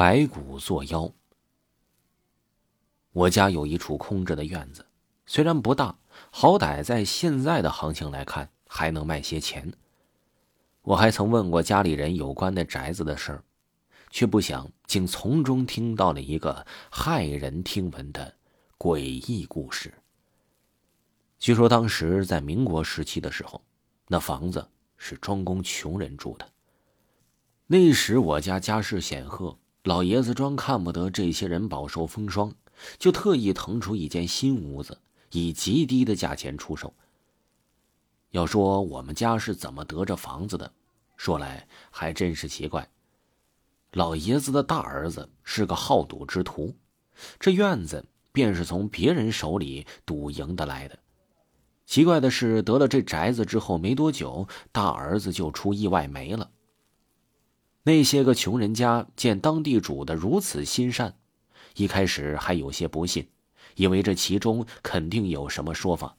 白骨作妖。我家有一处空着的院子，虽然不大，好歹在现在的行情来看，还能卖些钱。我还曾问过家里人有关那宅子的事儿，却不想竟从中听到了一个骇人听闻的诡异故事。据说当时在民国时期的时候，那房子是专供穷人住的。那时我家家世显赫。老爷子专看不得这些人饱受风霜，就特意腾出一间新屋子，以极低的价钱出售。要说我们家是怎么得这房子的，说来还真是奇怪。老爷子的大儿子是个好赌之徒，这院子便是从别人手里赌赢得来的。奇怪的是，得了这宅子之后没多久，大儿子就出意外没了。那些个穷人家见当地主的如此心善，一开始还有些不信，以为这其中肯定有什么说法。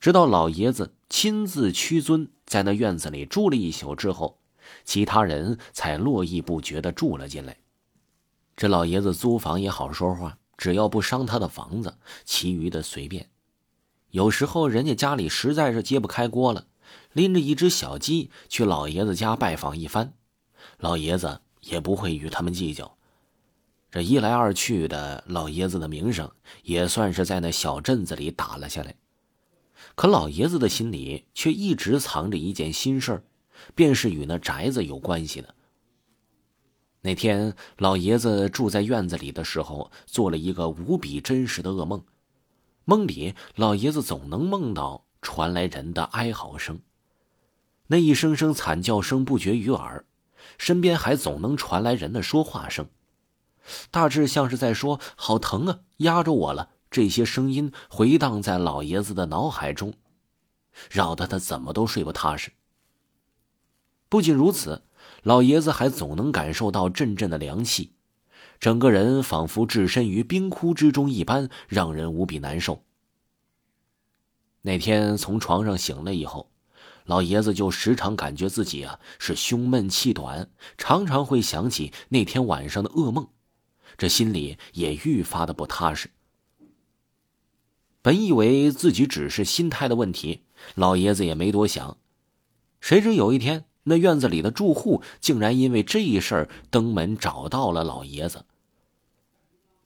直到老爷子亲自屈尊在那院子里住了一宿之后，其他人才络绎不绝的住了进来。这老爷子租房也好说话，只要不伤他的房子，其余的随便。有时候人家家里实在是揭不开锅了，拎着一只小鸡去老爷子家拜访一番。老爷子也不会与他们计较，这一来二去的，老爷子的名声也算是在那小镇子里打了下来。可老爷子的心里却一直藏着一件心事儿，便是与那宅子有关系的。那天，老爷子住在院子里的时候，做了一个无比真实的噩梦。梦里，老爷子总能梦到传来人的哀嚎声，那一声声惨叫声不绝于耳。身边还总能传来人的说话声，大致像是在说“好疼啊，压着我了”。这些声音回荡在老爷子的脑海中，扰得他怎么都睡不踏实。不仅如此，老爷子还总能感受到阵阵的凉气，整个人仿佛置身于冰窟之中一般，让人无比难受。那天从床上醒了以后。老爷子就时常感觉自己啊是胸闷气短，常常会想起那天晚上的噩梦，这心里也愈发的不踏实。本以为自己只是心态的问题，老爷子也没多想，谁知有一天，那院子里的住户竟然因为这一事儿登门找到了老爷子。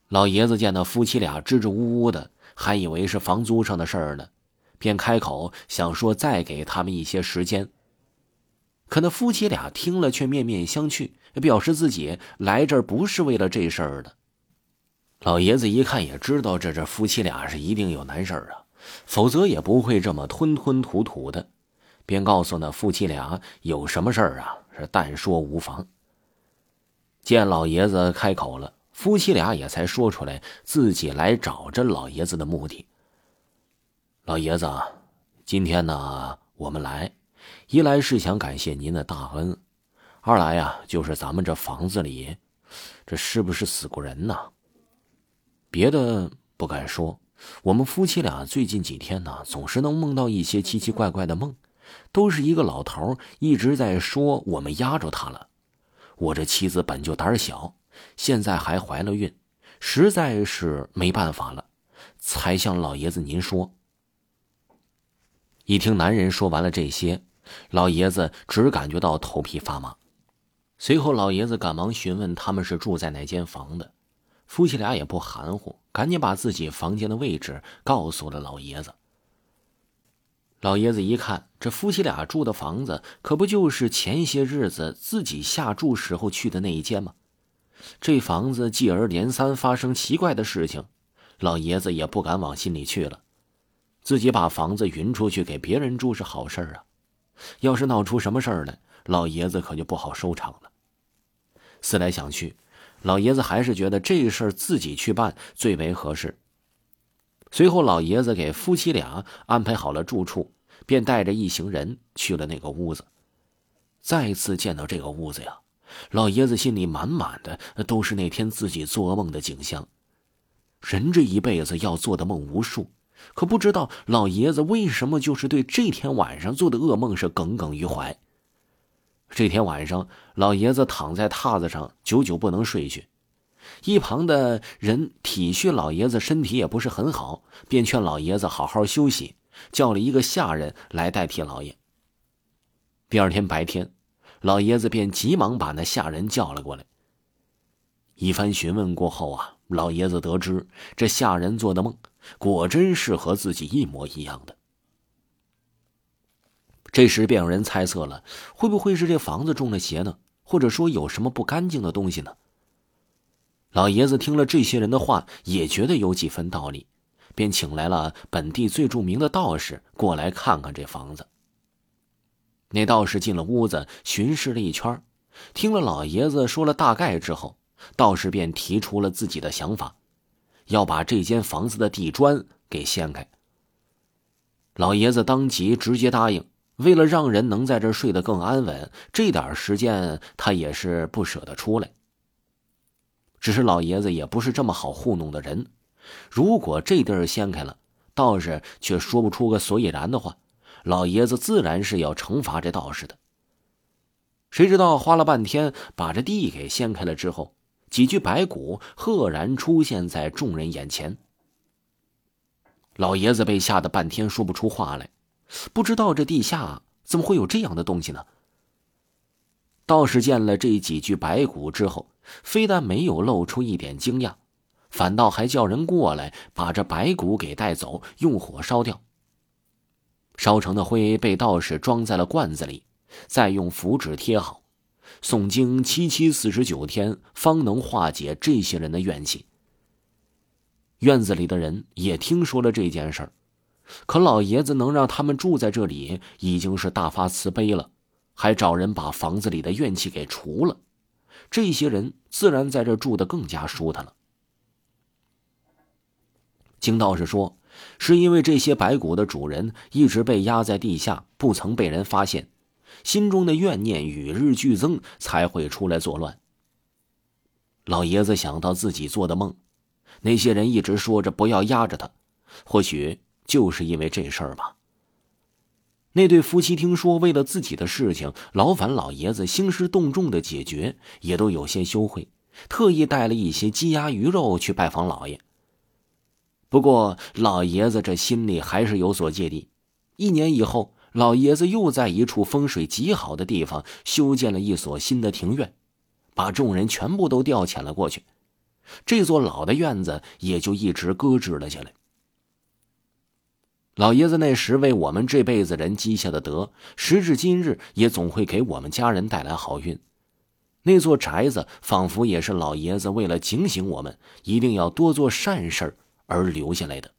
老爷子见那夫妻俩支支吾吾的，还以为是房租上的事儿呢。便开口想说再给他们一些时间，可那夫妻俩听了却面面相觑，表示自己来这儿不是为了这事儿的。老爷子一看也知道这这夫妻俩是一定有难事儿啊，否则也不会这么吞吞吐吐的，便告诉那夫妻俩有什么事儿啊是但说无妨。见老爷子开口了，夫妻俩也才说出来自己来找这老爷子的目的。老爷子，今天呢，我们来，一来是想感谢您的大恩，二来呀，就是咱们这房子里，这是不是死过人呢？别的不敢说，我们夫妻俩最近几天呢，总是能梦到一些奇奇怪怪的梦，都是一个老头一直在说我们压着他了。我这妻子本就胆小，现在还怀了孕，实在是没办法了，才向老爷子您说。一听男人说完了这些，老爷子只感觉到头皮发麻。随后，老爷子赶忙询问他们是住在哪间房的。夫妻俩也不含糊，赶紧把自己房间的位置告诉了老爷子。老爷子一看，这夫妻俩住的房子可不就是前些日子自己下注时候去的那一间吗？这房子继而连三发生奇怪的事情，老爷子也不敢往心里去了。自己把房子匀出去给别人住是好事啊，要是闹出什么事儿来，老爷子可就不好收场了。思来想去，老爷子还是觉得这事儿自己去办最为合适。随后，老爷子给夫妻俩安排好了住处，便带着一行人去了那个屋子。再次见到这个屋子呀，老爷子心里满满的都是那天自己做噩梦的景象。人这一辈子要做的梦无数。可不知道老爷子为什么就是对这天晚上做的噩梦是耿耿于怀。这天晚上，老爷子躺在榻子上，久久不能睡去。一旁的人体恤老爷子身体也不是很好，便劝老爷子好好休息，叫了一个下人来代替老爷。第二天白天，老爷子便急忙把那下人叫了过来。一番询问过后啊，老爷子得知这下人做的梦，果真是和自己一模一样的。这时便有人猜测了，会不会是这房子中了邪呢？或者说有什么不干净的东西呢？老爷子听了这些人的话，也觉得有几分道理，便请来了本地最著名的道士过来看看这房子。那道士进了屋子，巡视了一圈，听了老爷子说了大概之后，道士便提出了自己的想法，要把这间房子的地砖给掀开。老爷子当即直接答应。为了让人能在这睡得更安稳，这点时间他也是不舍得出来。只是老爷子也不是这么好糊弄的人，如果这地儿掀开了，道士却说不出个所以然的话，老爷子自然是要惩罚这道士的。谁知道花了半天把这地给掀开了之后，几具白骨赫然出现在众人眼前。老爷子被吓得半天说不出话来。不知道这地下怎么会有这样的东西呢？道士见了这几具白骨之后，非但没有露出一点惊讶，反倒还叫人过来把这白骨给带走，用火烧掉。烧成的灰被道士装在了罐子里，再用符纸贴好，诵经七七四十九天，方能化解这些人的怨气。院子里的人也听说了这件事儿。可老爷子能让他们住在这里，已经是大发慈悲了，还找人把房子里的怨气给除了，这些人自然在这住的更加舒坦了。金道士说，是因为这些白骨的主人一直被压在地下，不曾被人发现，心中的怨念与日俱增，才会出来作乱。老爷子想到自己做的梦，那些人一直说着不要压着他，或许。就是因为这事儿吧。那对夫妻听说为了自己的事情劳烦老爷子兴师动众的解决，也都有些羞愧，特意带了一些鸡鸭鱼肉去拜访老爷。不过老爷子这心里还是有所芥蒂。一年以后，老爷子又在一处风水极好的地方修建了一所新的庭院，把众人全部都调遣了过去，这座老的院子也就一直搁置了下来。老爷子那时为我们这辈子人积下的德，时至今日也总会给我们家人带来好运。那座宅子仿佛也是老爷子为了警醒我们，一定要多做善事而留下来的。